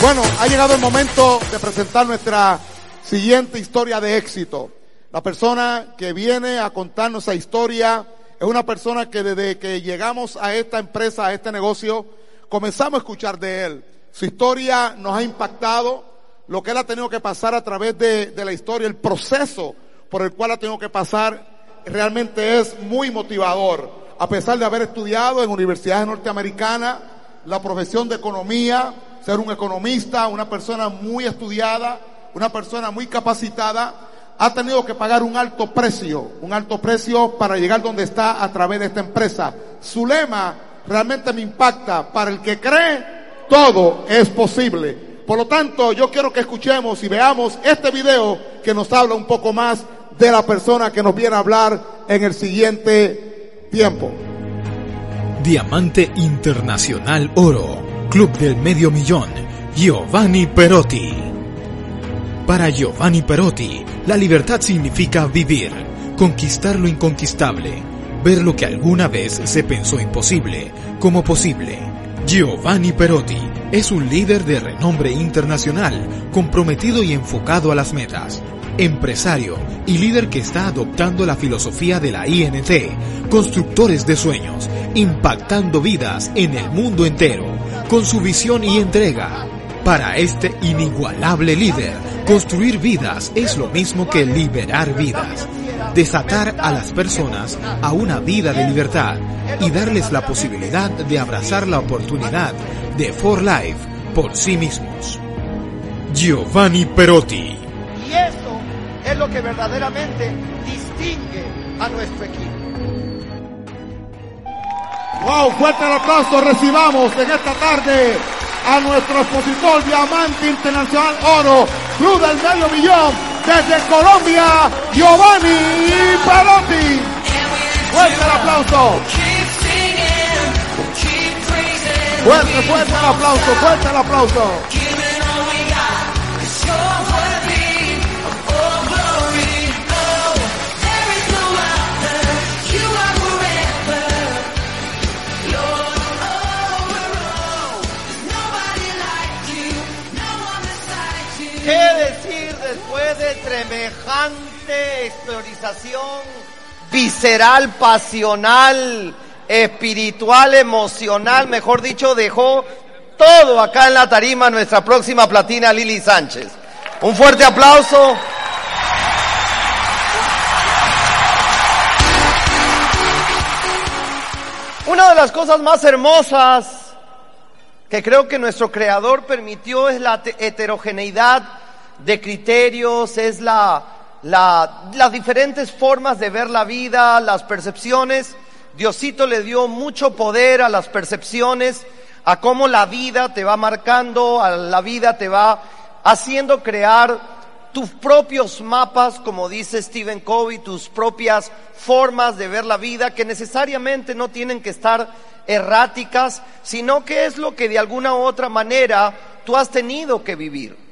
Bueno, ha llegado el momento de presentar nuestra siguiente historia de éxito. La persona que viene a contarnos esa historia es una persona que desde que llegamos a esta empresa, a este negocio, comenzamos a escuchar de él. Su historia nos ha impactado, lo que él ha tenido que pasar a través de, de la historia, el proceso por el cual ha tenido que pasar, realmente es muy motivador. A pesar de haber estudiado en universidades norteamericanas, la profesión de economía, ser un economista, una persona muy estudiada, una persona muy capacitada, ha tenido que pagar un alto precio, un alto precio para llegar donde está a través de esta empresa. Su lema realmente me impacta. Para el que cree, todo es posible. Por lo tanto, yo quiero que escuchemos y veamos este video que nos habla un poco más de la persona que nos viene a hablar en el siguiente tiempo. Diamante Internacional Oro, Club del Medio Millón, Giovanni Perotti. Para Giovanni Perotti, la libertad significa vivir, conquistar lo inconquistable, ver lo que alguna vez se pensó imposible como posible. Giovanni Perotti es un líder de renombre internacional, comprometido y enfocado a las metas empresario y líder que está adoptando la filosofía de la INT, constructores de sueños, impactando vidas en el mundo entero, con su visión y entrega. Para este inigualable líder, construir vidas es lo mismo que liberar vidas, desatar a las personas a una vida de libertad y darles la posibilidad de abrazar la oportunidad de For Life por sí mismos. Giovanni Perotti es lo que verdaderamente distingue a nuestro equipo. Wow, fuerte el aplauso, recibamos en esta tarde a nuestro expositor Diamante Internacional Oro, Club del Medio Millón, desde Colombia, Giovanni Perotti. Fuerte el aplauso. Fuerte, fuerte el aplauso, fuerte el aplauso. Visceral, pasional, espiritual, emocional? Mejor dicho, dejó todo acá en la tarima nuestra próxima platina Lili Sánchez. Un fuerte aplauso. Una de las cosas más hermosas que creo que nuestro creador permitió es la heterogeneidad de criterios, es la, las diferentes formas de ver la vida, las percepciones. Diosito le dio mucho poder a las percepciones, a cómo la vida te va marcando, a la vida te va haciendo crear tus propios mapas, como dice Stephen Covey, tus propias formas de ver la vida, que necesariamente no tienen que estar erráticas, sino que es lo que de alguna u otra manera tú has tenido que vivir.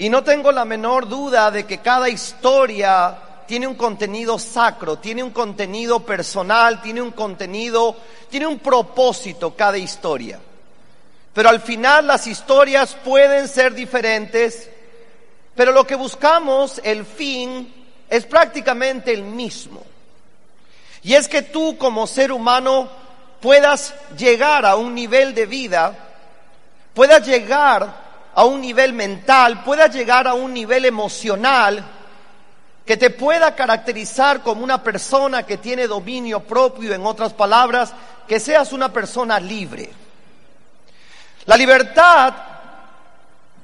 Y no tengo la menor duda de que cada historia tiene un contenido sacro, tiene un contenido personal, tiene un contenido, tiene un propósito cada historia. Pero al final las historias pueden ser diferentes, pero lo que buscamos, el fin, es prácticamente el mismo. Y es que tú como ser humano puedas llegar a un nivel de vida, puedas llegar a un nivel mental, puedas llegar a un nivel emocional que te pueda caracterizar como una persona que tiene dominio propio, en otras palabras, que seas una persona libre. La libertad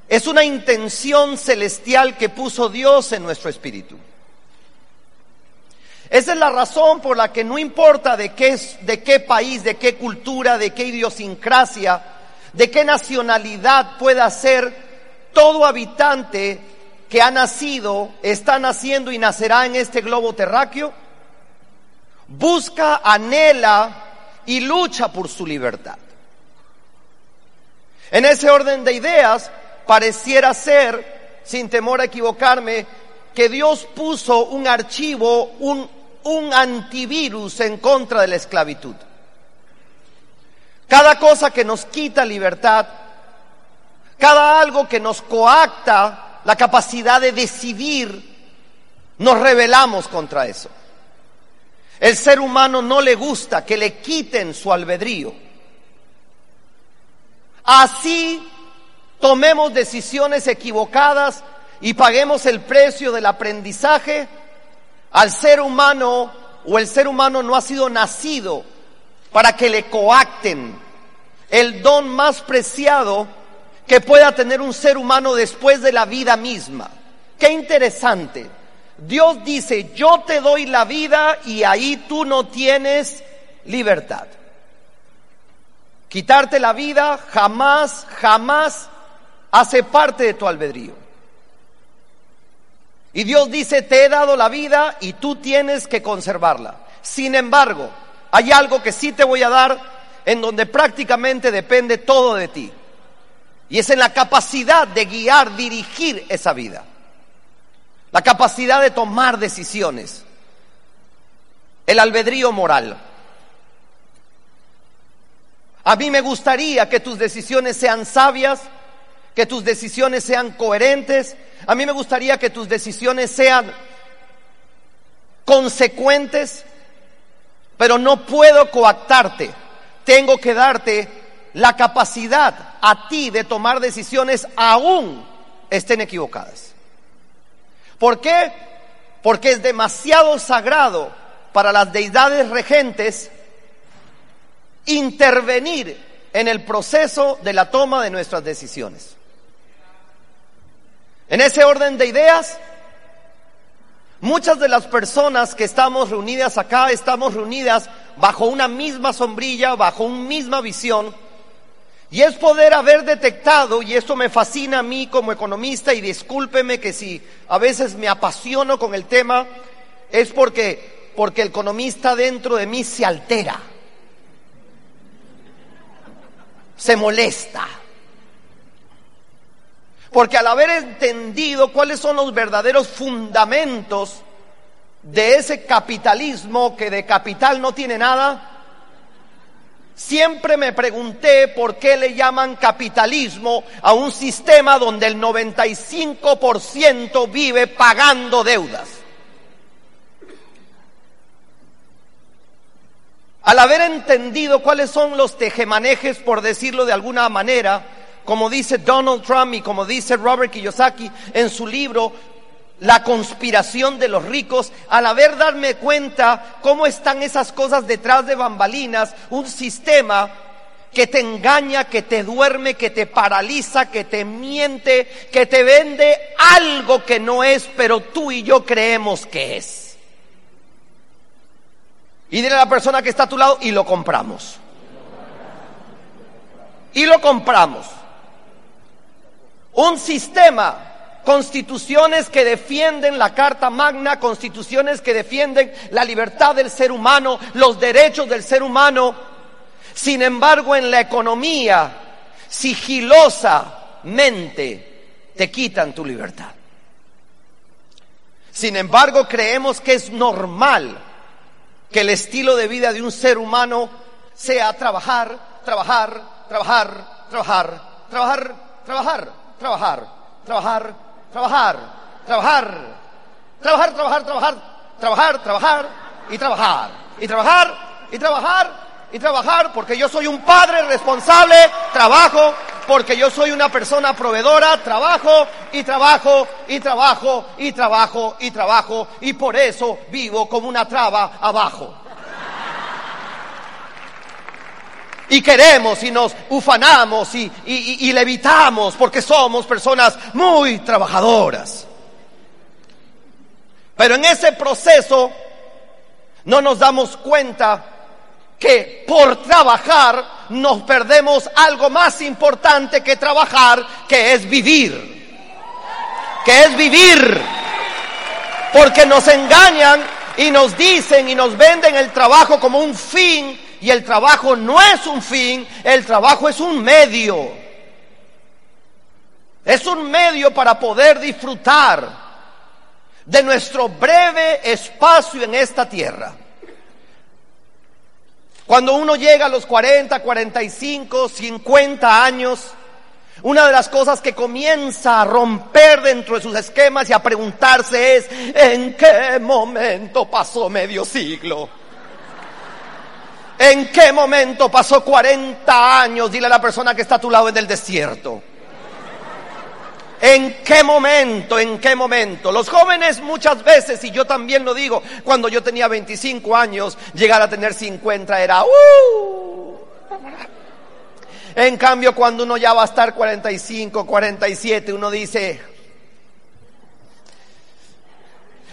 es una intención celestial que puso Dios en nuestro espíritu. Esa es la razón por la que no importa de qué, de qué país, de qué cultura, de qué idiosincrasia, de qué nacionalidad pueda ser todo habitante que ha nacido, está naciendo y nacerá en este globo terráqueo, busca, anhela y lucha por su libertad. En ese orden de ideas, pareciera ser, sin temor a equivocarme, que Dios puso un archivo, un, un antivirus en contra de la esclavitud. Cada cosa que nos quita libertad, cada algo que nos coacta la capacidad de decidir, nos rebelamos contra eso. El ser humano no le gusta que le quiten su albedrío. Así tomemos decisiones equivocadas y paguemos el precio del aprendizaje, al ser humano o el ser humano no ha sido nacido para que le coacten el don más preciado que pueda tener un ser humano después de la vida misma. Qué interesante. Dios dice, yo te doy la vida y ahí tú no tienes libertad. Quitarte la vida jamás, jamás hace parte de tu albedrío. Y Dios dice, te he dado la vida y tú tienes que conservarla. Sin embargo, hay algo que sí te voy a dar en donde prácticamente depende todo de ti. Y es en la capacidad de guiar, dirigir esa vida. La capacidad de tomar decisiones. El albedrío moral. A mí me gustaría que tus decisiones sean sabias, que tus decisiones sean coherentes. A mí me gustaría que tus decisiones sean consecuentes, pero no puedo coactarte. Tengo que darte la capacidad a ti de tomar decisiones aún estén equivocadas. ¿Por qué? Porque es demasiado sagrado para las deidades regentes intervenir en el proceso de la toma de nuestras decisiones. En ese orden de ideas, muchas de las personas que estamos reunidas acá estamos reunidas bajo una misma sombrilla, bajo una misma visión, y es poder haber detectado, y esto me fascina a mí como economista, y discúlpeme que si a veces me apasiono con el tema, es porque, porque el economista dentro de mí se altera, se molesta. Porque al haber entendido cuáles son los verdaderos fundamentos de ese capitalismo que de capital no tiene nada, siempre me pregunté por qué le llaman capitalismo a un sistema donde el 95% vive pagando deudas. Al haber entendido cuáles son los tejemanejes, por decirlo de alguna manera, como dice Donald Trump y como dice Robert Kiyosaki en su libro La conspiración de los ricos, al haber darme cuenta cómo están esas cosas detrás de bambalinas, un sistema que te engaña, que te duerme, que te paraliza, que te miente, que te vende algo que no es, pero tú y yo creemos que es. Y dile a la persona que está a tu lado y lo compramos. Y lo compramos un sistema, constituciones que defienden la Carta Magna, constituciones que defienden la libertad del ser humano, los derechos del ser humano. Sin embargo, en la economía, sigilosamente, te quitan tu libertad. Sin embargo, creemos que es normal que el estilo de vida de un ser humano sea trabajar, trabajar, trabajar, trabajar, trabajar, trabajar trabajar, trabajar, trabajar, trabajar, trabajar, trabajar, trabajar, trabajar, trabajar y trabajar, y trabajar, y trabajar, y trabajar, porque yo soy un padre responsable, trabajo, porque yo soy una persona proveedora, trabajo y trabajo y trabajo y trabajo y trabajo y por eso vivo como una traba abajo. Y queremos y nos ufanamos y, levitamos porque somos personas muy trabajadoras. Pero en ese proceso no nos damos cuenta que por trabajar nos perdemos algo más importante que trabajar, que es vivir. Que es vivir. Porque nos engañan y nos dicen y nos venden el trabajo como un fin y el trabajo no es un fin, el trabajo es un medio. Es un medio para poder disfrutar de nuestro breve espacio en esta tierra. Cuando uno llega a los 40, 45, 50 años, una de las cosas que comienza a romper dentro de sus esquemas y a preguntarse es, ¿en qué momento pasó medio siglo? ¿En qué momento pasó 40 años? Dile a la persona que está a tu lado en el desierto. ¿En qué momento? ¿En qué momento? Los jóvenes muchas veces, y yo también lo digo, cuando yo tenía 25 años, llegar a tener 50 era... ¡uh! En cambio, cuando uno ya va a estar 45, 47, uno dice...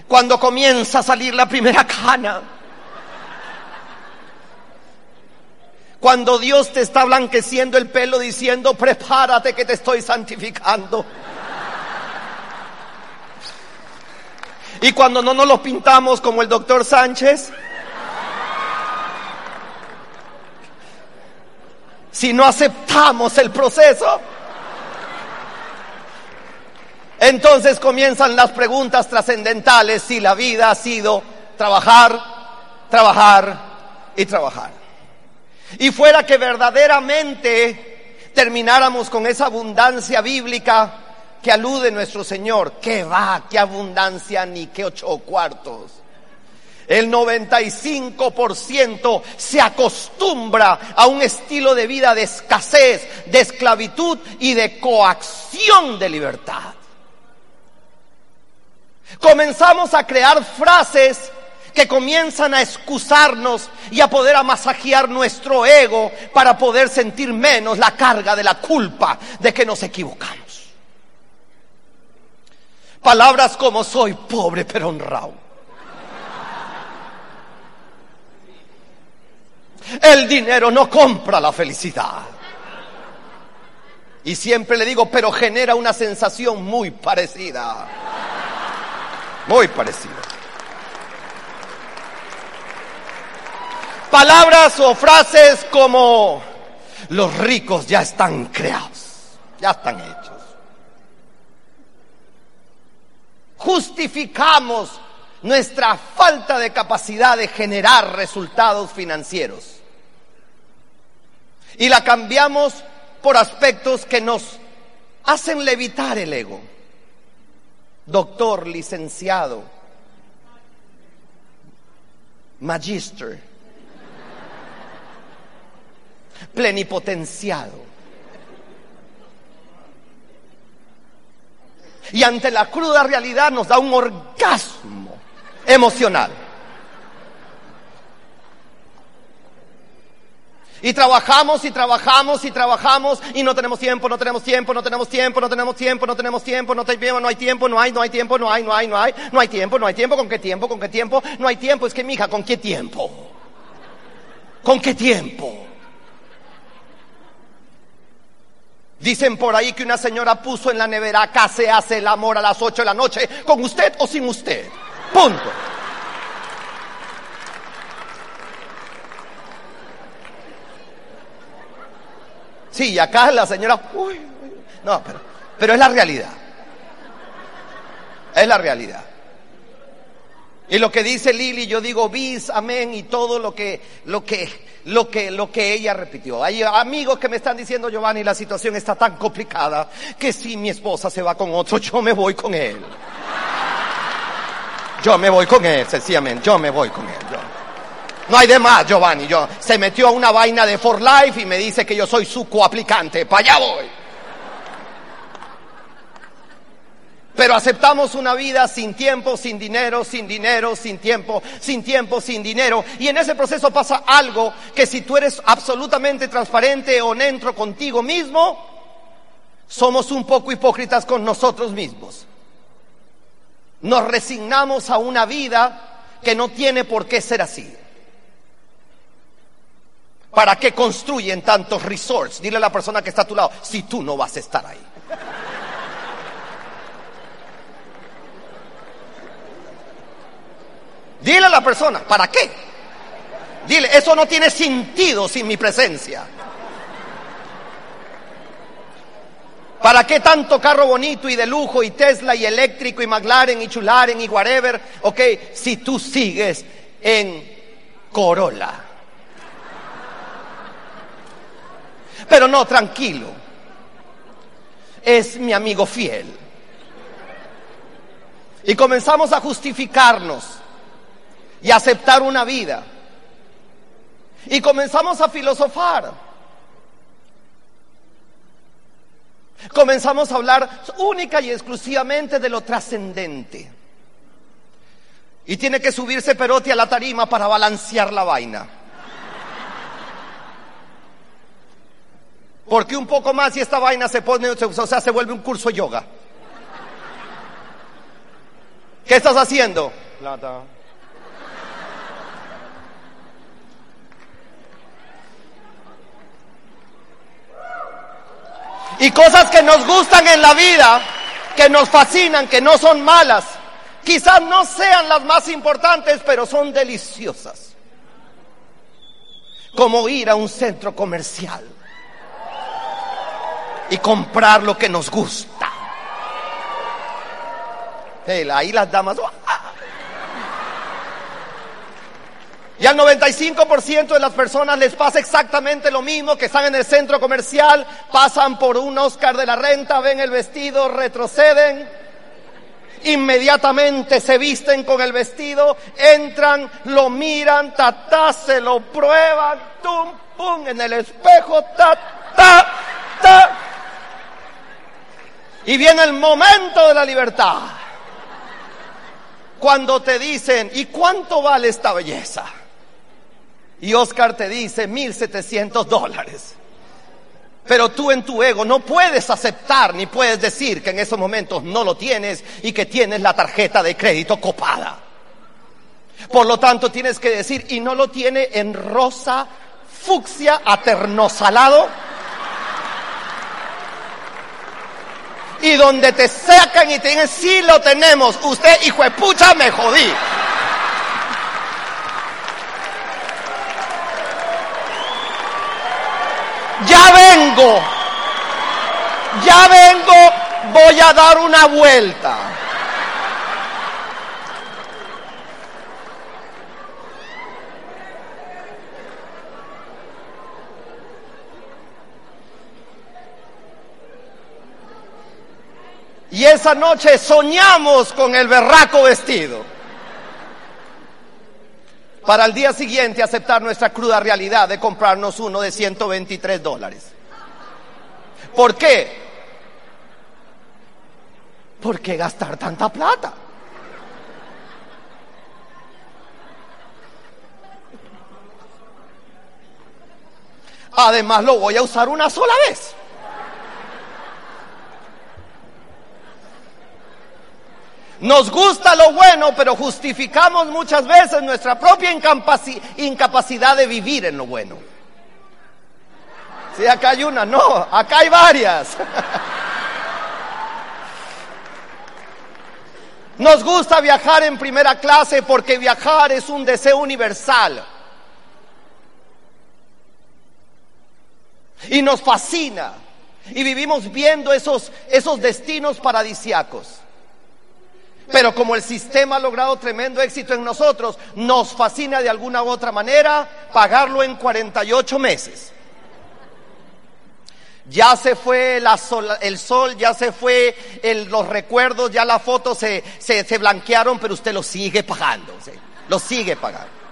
Cuando comienza a salir la primera cana. Cuando Dios te está blanqueciendo el pelo diciendo, prepárate que te estoy santificando. Y cuando no nos lo pintamos como el doctor Sánchez, si no aceptamos el proceso, entonces comienzan las preguntas trascendentales si la vida ha sido trabajar, trabajar y trabajar. Y fuera que verdaderamente termináramos con esa abundancia bíblica, que alude nuestro Señor. ¿Qué va? ¿Qué abundancia? Ni qué ocho cuartos. El 95% se acostumbra a un estilo de vida de escasez, de esclavitud y de coacción de libertad. Comenzamos a crear frases que comienzan a excusarnos y a poder amasajear nuestro ego para poder sentir menos la carga de la culpa de que nos equivocamos. Palabras como soy pobre pero honrado. El dinero no compra la felicidad. Y siempre le digo, pero genera una sensación muy parecida. Muy parecida. Palabras o frases como los ricos ya están creados, ya están hechos. justificamos nuestra falta de capacidad de generar resultados financieros. Y la cambiamos por aspectos que nos hacen levitar el ego. Doctor, licenciado, magister, plenipotenciado. y ante la cruda realidad nos da un orgasmo emocional. Y trabajamos y trabajamos y trabajamos y no tenemos tiempo, no tenemos tiempo, no tenemos tiempo, no tenemos tiempo, no tenemos tiempo, no tenemos no hay tiempo, no hay, no hay tiempo, no hay, no hay, no hay, no hay tiempo, no hay tiempo, ¿con qué tiempo? ¿Con qué tiempo? No hay tiempo, es que mi hija, ¿con qué tiempo? ¿Con qué tiempo? Dicen por ahí que una señora puso en la nevera, acá se hace el amor a las 8 de la noche, con usted o sin usted. Punto. Sí, acá la señora, uy, no, pero, pero es la realidad. Es la realidad. Y lo que dice Lili, yo digo bis, amén, y todo lo que, lo que, lo que, lo que ella repitió. Hay amigos que me están diciendo, Giovanni, la situación está tan complicada que si mi esposa se va con otro, yo me voy con él. Yo me voy con él, sencillamente, yo me voy con él. No hay de más, Giovanni. Yo, se metió a una vaina de For Life y me dice que yo soy su coaplicante. Para allá voy. Pero aceptamos una vida sin tiempo, sin dinero, sin dinero, sin tiempo, sin tiempo, sin dinero. Y en ese proceso pasa algo que si tú eres absolutamente transparente, honesto contigo mismo, somos un poco hipócritas con nosotros mismos. Nos resignamos a una vida que no tiene por qué ser así. ¿Para qué construyen tantos resorts? Dile a la persona que está a tu lado, si tú no vas a estar ahí. Dile a la persona, ¿para qué? Dile, eso no tiene sentido sin mi presencia. ¿Para qué tanto carro bonito y de lujo y Tesla y eléctrico y McLaren y Chularen y whatever? Ok, si tú sigues en Corolla. Pero no, tranquilo. Es mi amigo fiel. Y comenzamos a justificarnos y aceptar una vida. Y comenzamos a filosofar. Comenzamos a hablar única y exclusivamente de lo trascendente. Y tiene que subirse Perotti a la tarima para balancear la vaina. Porque un poco más y esta vaina se pone, o sea, se vuelve un curso de yoga. ¿Qué estás haciendo? Plata. Y cosas que nos gustan en la vida, que nos fascinan, que no son malas, quizás no sean las más importantes, pero son deliciosas. Como ir a un centro comercial y comprar lo que nos gusta. Ahí las damas. Y al 95% de las personas les pasa exactamente lo mismo, que están en el centro comercial, pasan por un Oscar de la renta, ven el vestido, retroceden, inmediatamente se visten con el vestido, entran, lo miran, ta, se lo prueban, tum, pum, en el espejo, ta, ta, ta. Y viene el momento de la libertad. Cuando te dicen, ¿y cuánto vale esta belleza? Y Oscar te dice, 1700 dólares. Pero tú en tu ego no puedes aceptar ni puedes decir que en esos momentos no lo tienes y que tienes la tarjeta de crédito copada. Por lo tanto, tienes que decir, y no lo tiene en rosa, fucsia, aternosalado y donde te sacan y te dicen, sí lo tenemos, usted hijo de pucha me jodí. Ya vengo, ya vengo, voy a dar una vuelta. Y esa noche soñamos con el berraco vestido. Para el día siguiente aceptar nuestra cruda realidad de comprarnos uno de 123 dólares. ¿Por qué? ¿Por qué gastar tanta plata? Además lo voy a usar una sola vez. Nos gusta lo bueno, pero justificamos muchas veces nuestra propia incapacidad de vivir en lo bueno. Sí, acá hay una, no, acá hay varias. Nos gusta viajar en primera clase porque viajar es un deseo universal. Y nos fascina. Y vivimos viendo esos, esos destinos paradisiacos. Pero como el sistema ha logrado tremendo éxito en nosotros, nos fascina de alguna u otra manera pagarlo en 48 meses. Ya se fue el sol, ya se fue los recuerdos, ya las fotos se, blanquearon, pero usted lo sigue pagando, lo sigue pagando.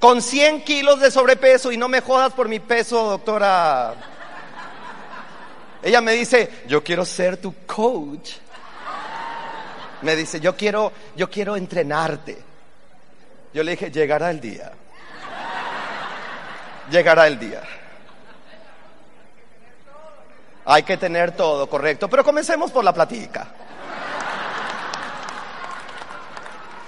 Con 100 kilos de sobrepeso, y no me jodas por mi peso, doctora ella me dice, yo quiero ser tu coach. Me dice, yo quiero, yo quiero entrenarte. Yo le dije, llegará el día. Llegará el día. Hay que tener todo, correcto. Pero comencemos por la platica.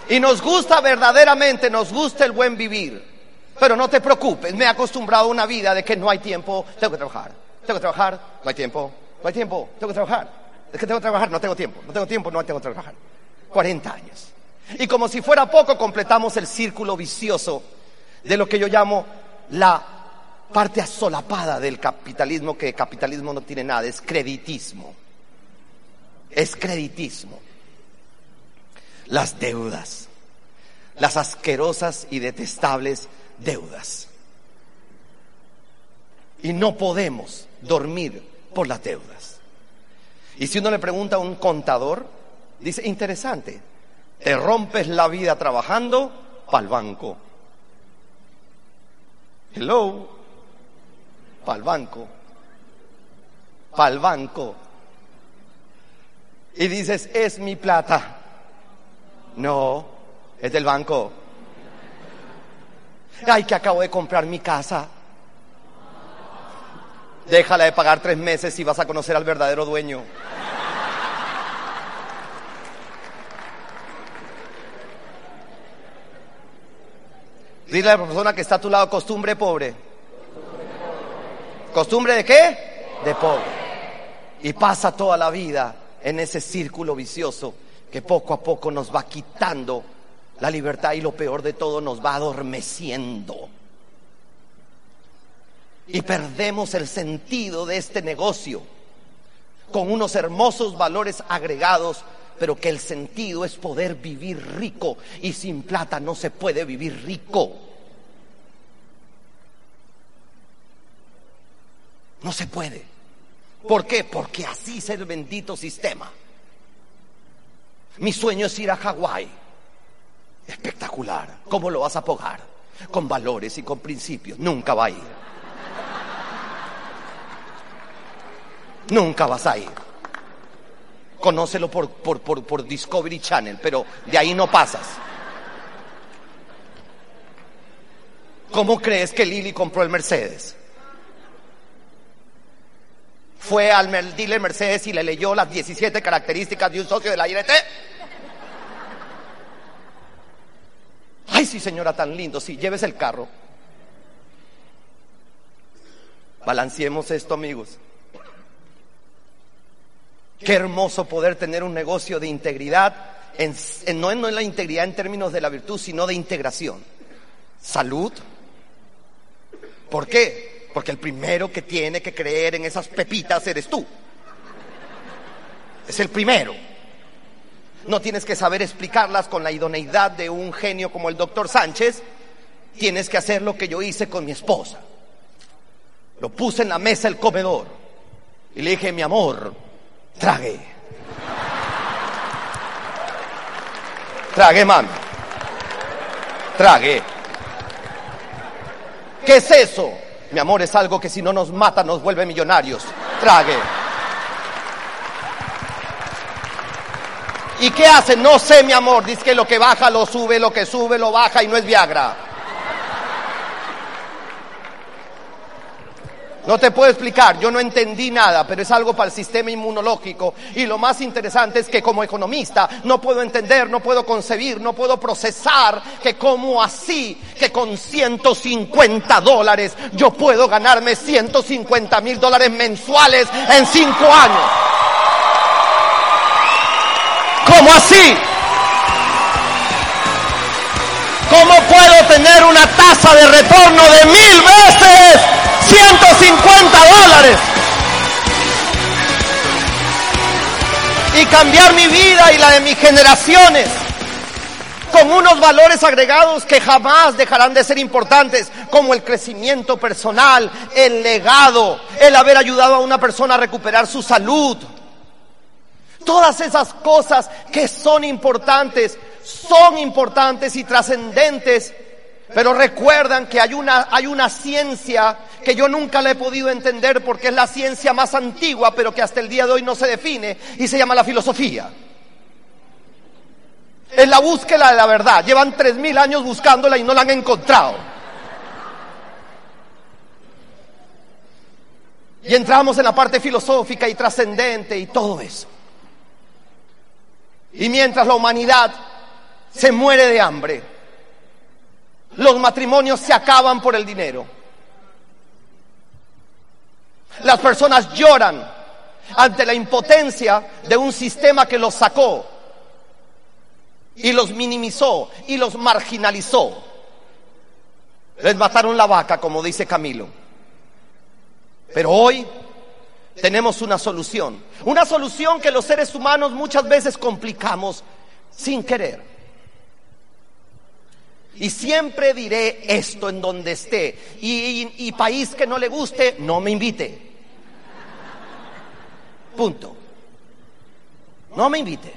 Y nos gusta verdaderamente, nos gusta el buen vivir. Pero no te preocupes, me he acostumbrado a una vida de que no hay tiempo, tengo que trabajar. Tengo que trabajar, no hay tiempo, no hay tiempo, tengo que trabajar. Es que tengo que trabajar, no tengo tiempo, no tengo tiempo, no tengo que trabajar. 40 años. Y como si fuera poco, completamos el círculo vicioso de lo que yo llamo la parte asolapada del capitalismo, que capitalismo no tiene nada, es creditismo. Es creditismo. Las deudas. las asquerosas y detestables deudas. Y no podemos dormir por las deudas. Y si uno le pregunta a un contador, dice, interesante, te rompes la vida trabajando para el banco. Hello, para el banco. Para el banco. Y dices, es mi plata. No, es del banco. Ay, que acabo de comprar mi casa. Déjala de pagar tres meses y vas a conocer al verdadero dueño. Dile a la persona que está a tu lado, costumbre pobre. ¿Costumbre de qué? De pobre. Y pasa toda la vida en ese círculo vicioso que poco a poco nos va quitando la libertad y lo peor de todo nos va adormeciendo. Y perdemos el sentido de este negocio con unos hermosos valores agregados, pero que el sentido es poder vivir rico y sin plata no se puede vivir rico. No se puede. ¿Por qué? Porque así es el bendito sistema. Mi sueño es ir a Hawái. Espectacular. ¿Cómo lo vas a pagar? Con valores y con principios. Nunca va a ir. Nunca vas a ir. Conócelo por, por, por, Discovery Channel, pero de ahí no pasas. ¿Cómo crees que Lili compró el Mercedes? Fue al dealer Mercedes y le leyó las 17 características de un socio de la IRT. Ay, sí, señora, tan lindo. Sí, lleves el carro. Balanceemos esto, amigos. Qué hermoso poder tener un negocio de integridad, en, no, no en la integridad en términos de la virtud, sino de integración. Salud. ¿Por qué? Porque el primero que tiene que creer en esas pepitas eres tú. Es el primero. No tienes que saber explicarlas con la idoneidad de un genio como el doctor Sánchez. Tienes que hacer lo que yo hice con mi esposa. Lo puse en la mesa el comedor y le dije, mi amor, trague. Trague, mami. Trague. ¿Qué es eso? Mi amor, es algo que si no nos mata nos vuelve millonarios. Trague. ¿Y qué hace? No sé, mi amor. Dice que lo que baja lo sube, lo que sube lo baja y no es Viagra. No te puedo explicar, yo no entendí nada, pero es algo para el sistema inmunológico. Y lo más interesante es que como economista no puedo entender, no puedo concebir, no puedo procesar que como así, que con 150 dólares yo puedo ganarme 150 mil dólares mensuales en cinco años. ¿Cómo así? ¿Cómo puedo tener una tasa de retorno de mil veces 150 dólares? Y cambiar mi vida y la de mis generaciones con unos valores agregados que jamás dejarán de ser importantes, como el crecimiento personal, el legado, el haber ayudado a una persona a recuperar su salud, Todas esas cosas que son importantes, son importantes y trascendentes, pero recuerdan que hay una, hay una ciencia que yo nunca la he podido entender porque es la ciencia más antigua, pero que hasta el día de hoy no se define y se llama la filosofía. Es la búsqueda de la verdad. Llevan tres mil años buscándola y no la han encontrado. Y entramos en la parte filosófica y trascendente y todo eso. Y mientras la humanidad se muere de hambre, los matrimonios se acaban por el dinero. Las personas lloran ante la impotencia de un sistema que los sacó y los minimizó y los marginalizó. Les mataron la vaca, como dice Camilo. Pero hoy tenemos una solución. Una solución que los seres humanos muchas veces complicamos sin querer. Y siempre diré esto en donde esté. Y, país que no le guste, no me invite. Punto. No me invite.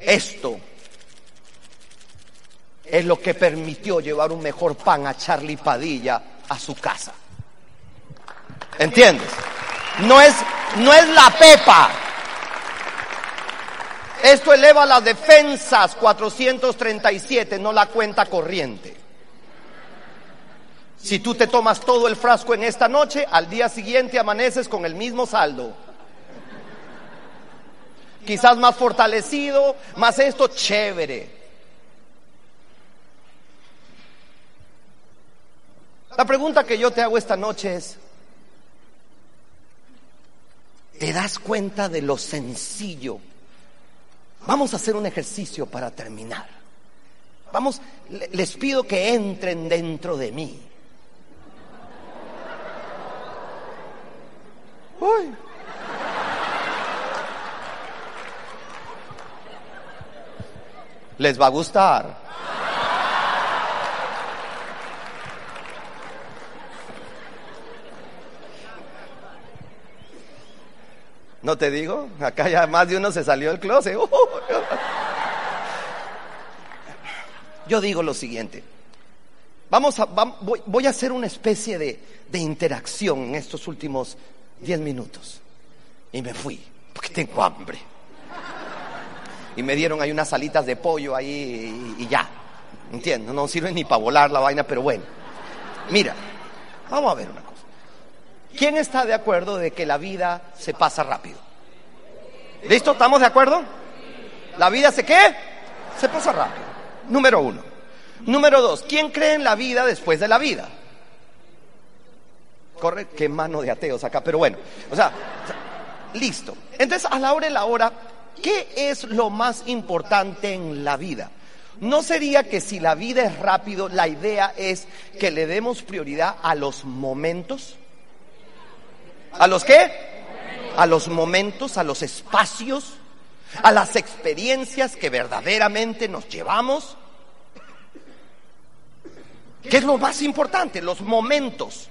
Esto es lo que permitió llevar un mejor pan a Charlie Padilla a su casa. ¿Entiendes? No es, no es la pepa. Esto eleva las defensas 437, no la cuenta corriente. Si tú te tomas todo el frasco en esta noche, al día siguiente amaneces con el mismo saldo. Quizás más fortalecido, más esto, chévere. La pregunta que yo te hago esta noche es, ¿te das cuenta de lo sencillo? Vamos a hacer un ejercicio para terminar. Vamos, le- les pido que entren dentro de mí. Uy. Les va a gustar. ¿No te digo? Acá ya más de uno se salió del closet. Yo digo lo siguiente. Vamos a, voy a hacer una especie de, de interacción en estos últimos 10 minutos. Y me fui, porque tengo hambre. Y me dieron ahí unas alitas de pollo ahí y, y ya. Entiendo, no sirve ni para volar la vaina, pero bueno. Mira, vamos a ver una cosa. ¿Quién está de acuerdo de que la vida se pasa rápido? ¿Listo? ¿Estamos de acuerdo? ¿La vida se qué? Se pasa rápido. Número uno. Número dos. ¿Quién cree en la vida después de la vida? Corre, qué mano de ateos acá, pero bueno. O sea, listo. Entonces, a la hora de la hora, ¿qué es lo más importante en la vida? ¿No sería que si la vida es rápido, la idea es que le demos prioridad a los momentos? ¿A los qué? A los momentos, a los espacios, a las experiencias que verdaderamente nos llevamos. ¿Qué es lo más importante? Los momentos.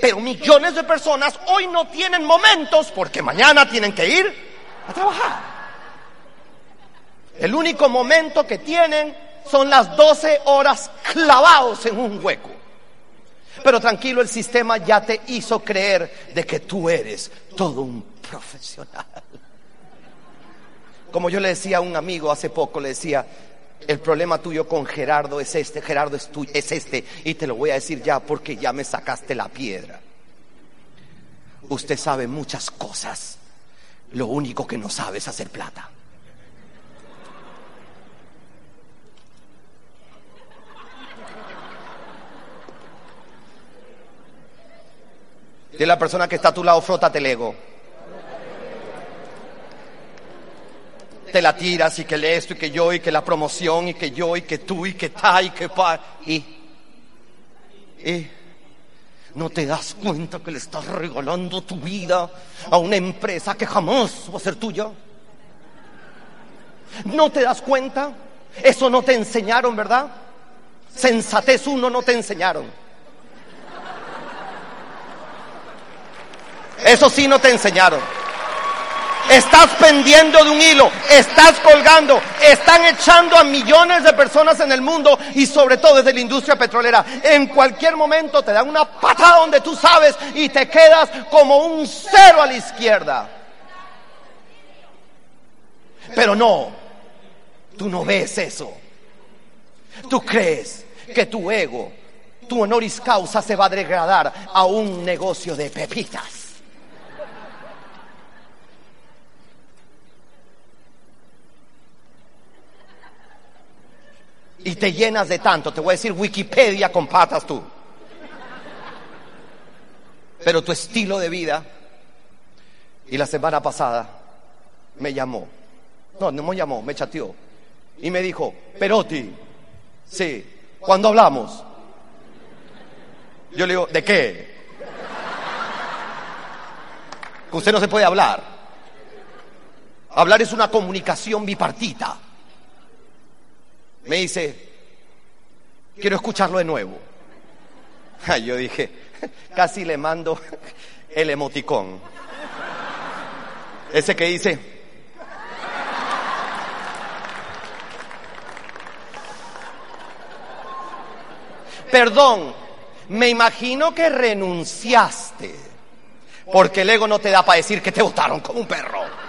Pero millones de personas hoy no tienen momentos porque mañana tienen que ir a trabajar. El único momento que tienen son las 12 horas clavados en un hueco. Pero tranquilo, el sistema ya te hizo creer de que tú eres todo un profesional. Como yo le decía a un amigo hace poco, le decía, el problema tuyo con Gerardo es este, Gerardo es, tuyo, es este, y te lo voy a decir ya porque ya me sacaste la piedra. Usted sabe muchas cosas, lo único que no sabe es hacer plata. De la persona que está a tu lado, frótate el ego. Te la tiras y que esto y que yo y que la promoción y que yo y que tú y que ta y que pa. Y, y no te das cuenta que le estás regalando tu vida a una empresa que jamás va a ser tuya. ¿No te das cuenta? Eso no te enseñaron, ¿verdad? Sensatez uno no te enseñaron. Eso sí no te enseñaron. Estás pendiendo de un hilo, estás colgando, están echando a millones de personas en el mundo y sobre todo desde la industria petrolera. En cualquier momento te dan una patada donde tú sabes y te quedas como un cero a la izquierda. Pero no, tú no ves eso. Tú crees que tu ego, tu honoris causa se va a degradar a un negocio de pepitas. Y te llenas de tanto. Te voy a decir Wikipedia con patas tú. Pero tu estilo de vida, y la semana pasada me llamó, no, no me llamó, me chateó, y me dijo, Perotti, sí, cuando hablamos? Yo le digo, ¿de qué? Usted no se puede hablar. Hablar es una comunicación bipartita. Me dice, quiero escucharlo de nuevo. Yo dije, casi le mando el emoticón. Ese que dice, perdón, me imagino que renunciaste, porque el ego no te da para decir que te votaron como un perro.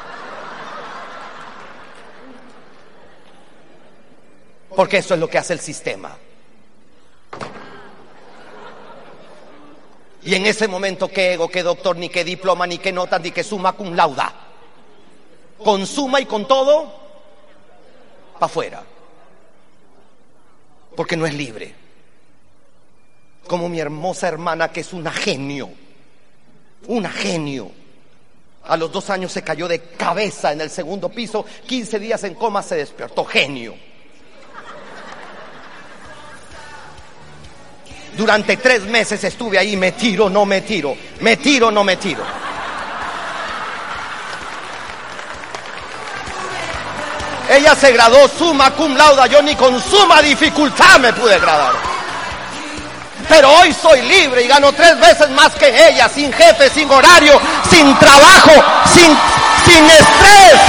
Porque eso es lo que hace el sistema. Y en ese momento, ¿qué ego, qué doctor, ni qué diploma, ni qué nota, ni qué suma cum lauda? Con suma y con todo, para afuera. Porque no es libre. Como mi hermosa hermana, que es una genio. Una genio. A los dos años se cayó de cabeza en el segundo piso, 15 días en coma se despertó. Genio. Durante tres meses estuve ahí, me tiro, no me tiro, me tiro, no me tiro. Ella se graduó suma cum lauda, yo ni con suma dificultad me pude graduar. Pero hoy soy libre y gano tres veces más que ella, sin jefe, sin horario, sin trabajo, sin, sin estrés.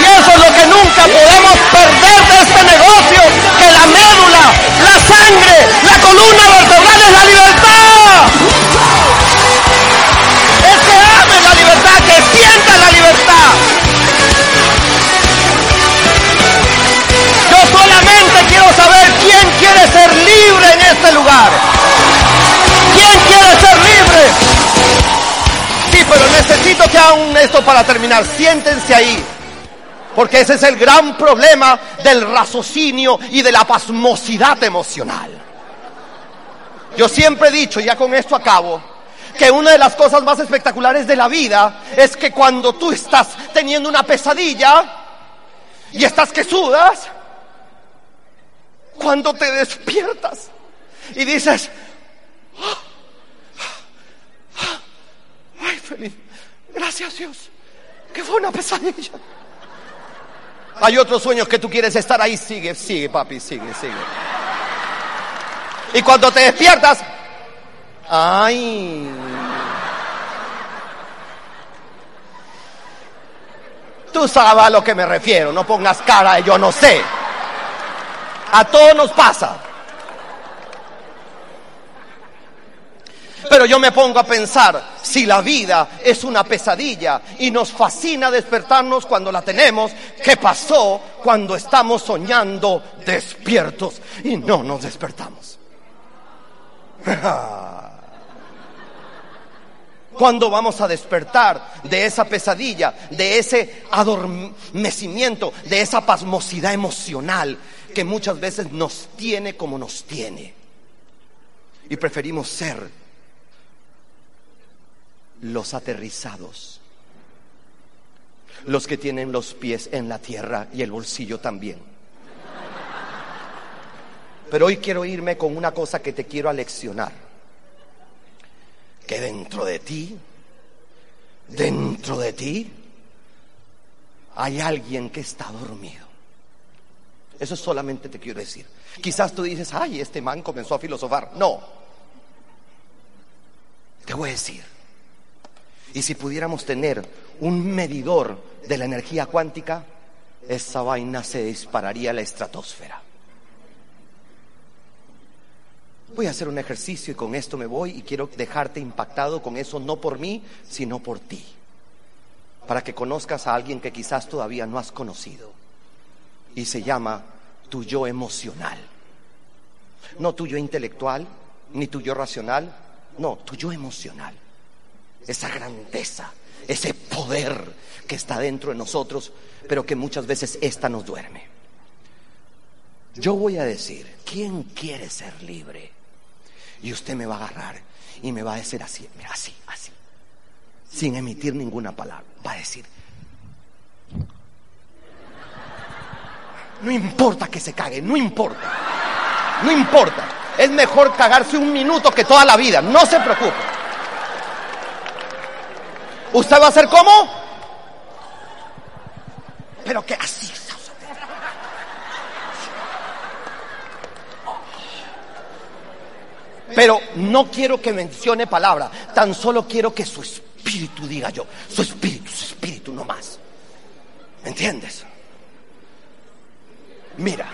Y eso es lo que nunca podemos perder de este negocio, que la médula, la sangre, la columna vertebral es la libertad. Es que ames la libertad, que sientas la libertad. Yo solamente quiero saber quién quiere ser libre en este lugar. ¿Quién quiere ser libre? Sí, pero necesito que hagan esto para terminar. Siéntense ahí. Porque ese es el gran problema del raciocinio y de la pasmosidad emocional. Yo siempre he dicho, ya con esto acabo, que una de las cosas más espectaculares de la vida es que cuando tú estás teniendo una pesadilla y estás que sudas, cuando te despiertas y dices, ay, feliz, gracias Dios, que fue una pesadilla. Hay otros sueños que tú quieres estar ahí, sigue, sigue, papi, sigue, sigue. Y cuando te despiertas, ay. Tú sabes a lo que me refiero, no pongas cara de yo no sé. A todos nos pasa. Pero yo me pongo a pensar, si la vida es una pesadilla y nos fascina despertarnos cuando la tenemos, ¿qué pasó cuando estamos soñando despiertos y no nos despertamos? ¿Cuándo vamos a despertar de esa pesadilla, de ese adormecimiento, de esa pasmosidad emocional que muchas veces nos tiene como nos tiene? Y preferimos ser los aterrizados, los que tienen los pies en la tierra y el bolsillo también. Pero hoy quiero irme con una cosa que te quiero aleccionar, que dentro de ti, dentro de ti, hay alguien que está dormido. Eso solamente te quiero decir. Quizás tú dices, ay, este man comenzó a filosofar. No. Te voy a decir, y si pudiéramos tener un medidor de la energía cuántica, esa vaina se dispararía a la estratosfera. Voy a hacer un ejercicio y con esto me voy y quiero dejarte impactado con eso, no por mí, sino por ti. Para que conozcas a alguien que quizás todavía no has conocido. Y se llama tu yo emocional. No tu yo intelectual, ni tu yo racional, no, tu yo emocional esa grandeza, ese poder que está dentro de nosotros, pero que muchas veces esta nos duerme. Yo voy a decir, ¿quién quiere ser libre? Y usted me va a agarrar y me va a decir así, así, así, sin emitir ninguna palabra. Va a decir, no importa que se cague, no importa, no importa. Es mejor cagarse un minuto que toda la vida, no se preocupe. ¿Usted va a hacer cómo? Pero que así. Pero no quiero que mencione palabra, tan solo quiero que su espíritu diga yo, su espíritu, su espíritu no más. ¿Me entiendes? Mira,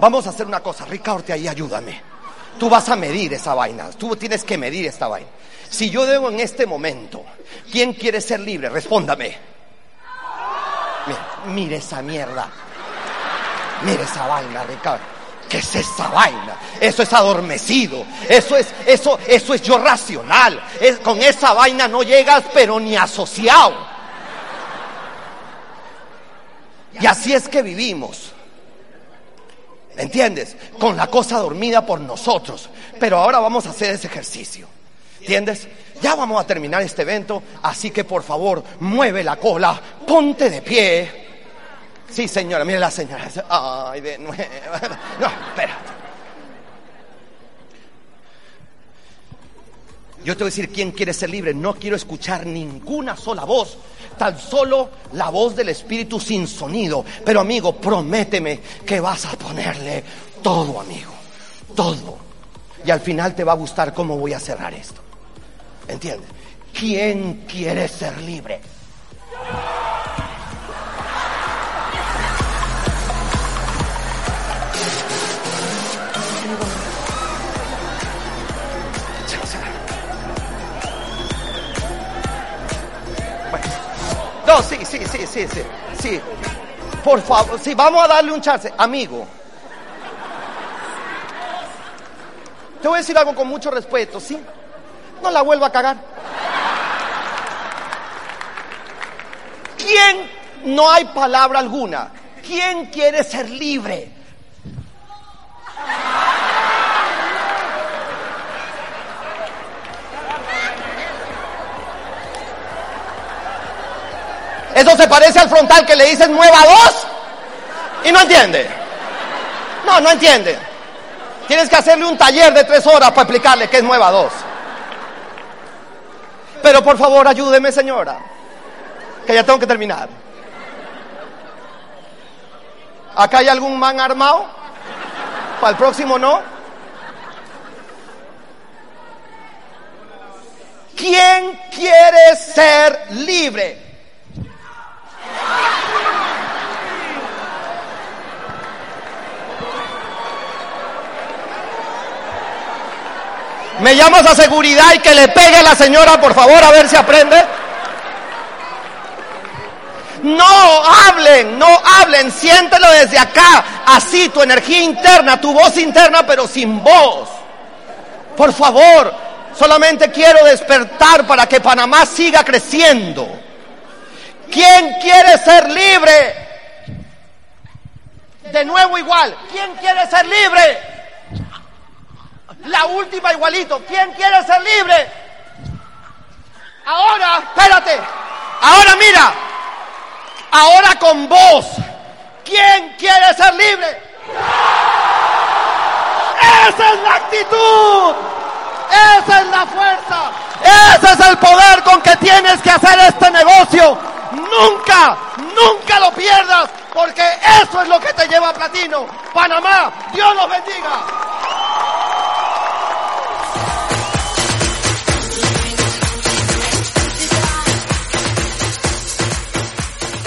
vamos a hacer una cosa, Ricardo, ahí ayúdame. Tú vas a medir esa vaina, tú tienes que medir esta vaina. Si yo debo en este momento, ¿quién quiere ser libre? Respóndame. Mira, mire esa mierda. Mire esa vaina, Ricardo. ¿Qué es esa vaina? Eso es adormecido. Eso es, eso, eso es yo racional. Es, con esa vaina no llegas, pero ni asociado. Y así es que vivimos. ¿Entiendes? Con la cosa dormida por nosotros. Pero ahora vamos a hacer ese ejercicio. ¿Entiendes? Ya vamos a terminar este evento, así que por favor, mueve la cola, ponte de pie. Sí, señora, mire la señora. Ay, de nuevo. No, espérate. Yo te voy a decir quién quiere ser libre. No quiero escuchar ninguna sola voz. Tan solo la voz del Espíritu sin sonido. Pero amigo, prométeme que vas a ponerle todo, amigo. Todo. Y al final te va a gustar cómo voy a cerrar esto. ¿Entiendes? ¿Quién quiere ser libre? No, sí, sí, sí, sí, sí, sí. Por favor, sí, vamos a darle un chance. Amigo. Te voy a decir algo con mucho respeto, ¿sí? No la vuelva a cagar. ¿Quién, no hay palabra alguna, quién quiere ser libre? Eso se parece al frontal que le dicen nueva dos y no entiende. No, no entiende. Tienes que hacerle un taller de tres horas para explicarle qué es nueva dos. Pero por favor, ayúdeme, señora, que ya tengo que terminar. ¿Acá hay algún man armado? ¿Para el próximo no? ¿Quién quiere ser libre? Me llamas a seguridad y que le pegue a la señora, por favor, a ver si aprende. No hablen, no hablen, siéntelo desde acá. Así, tu energía interna, tu voz interna, pero sin voz. Por favor, solamente quiero despertar para que Panamá siga creciendo. ¿Quién quiere ser libre? De nuevo igual, ¿quién quiere ser libre? La última igualito. ¿Quién quiere ser libre? Ahora, espérate. Ahora mira. Ahora con vos. ¿Quién quiere ser libre? Esa es la actitud. Esa es la fuerza. Ese es el poder con que tienes que hacer este negocio. Nunca, nunca lo pierdas, porque eso es lo que te lleva a platino. Panamá, Dios los bendiga.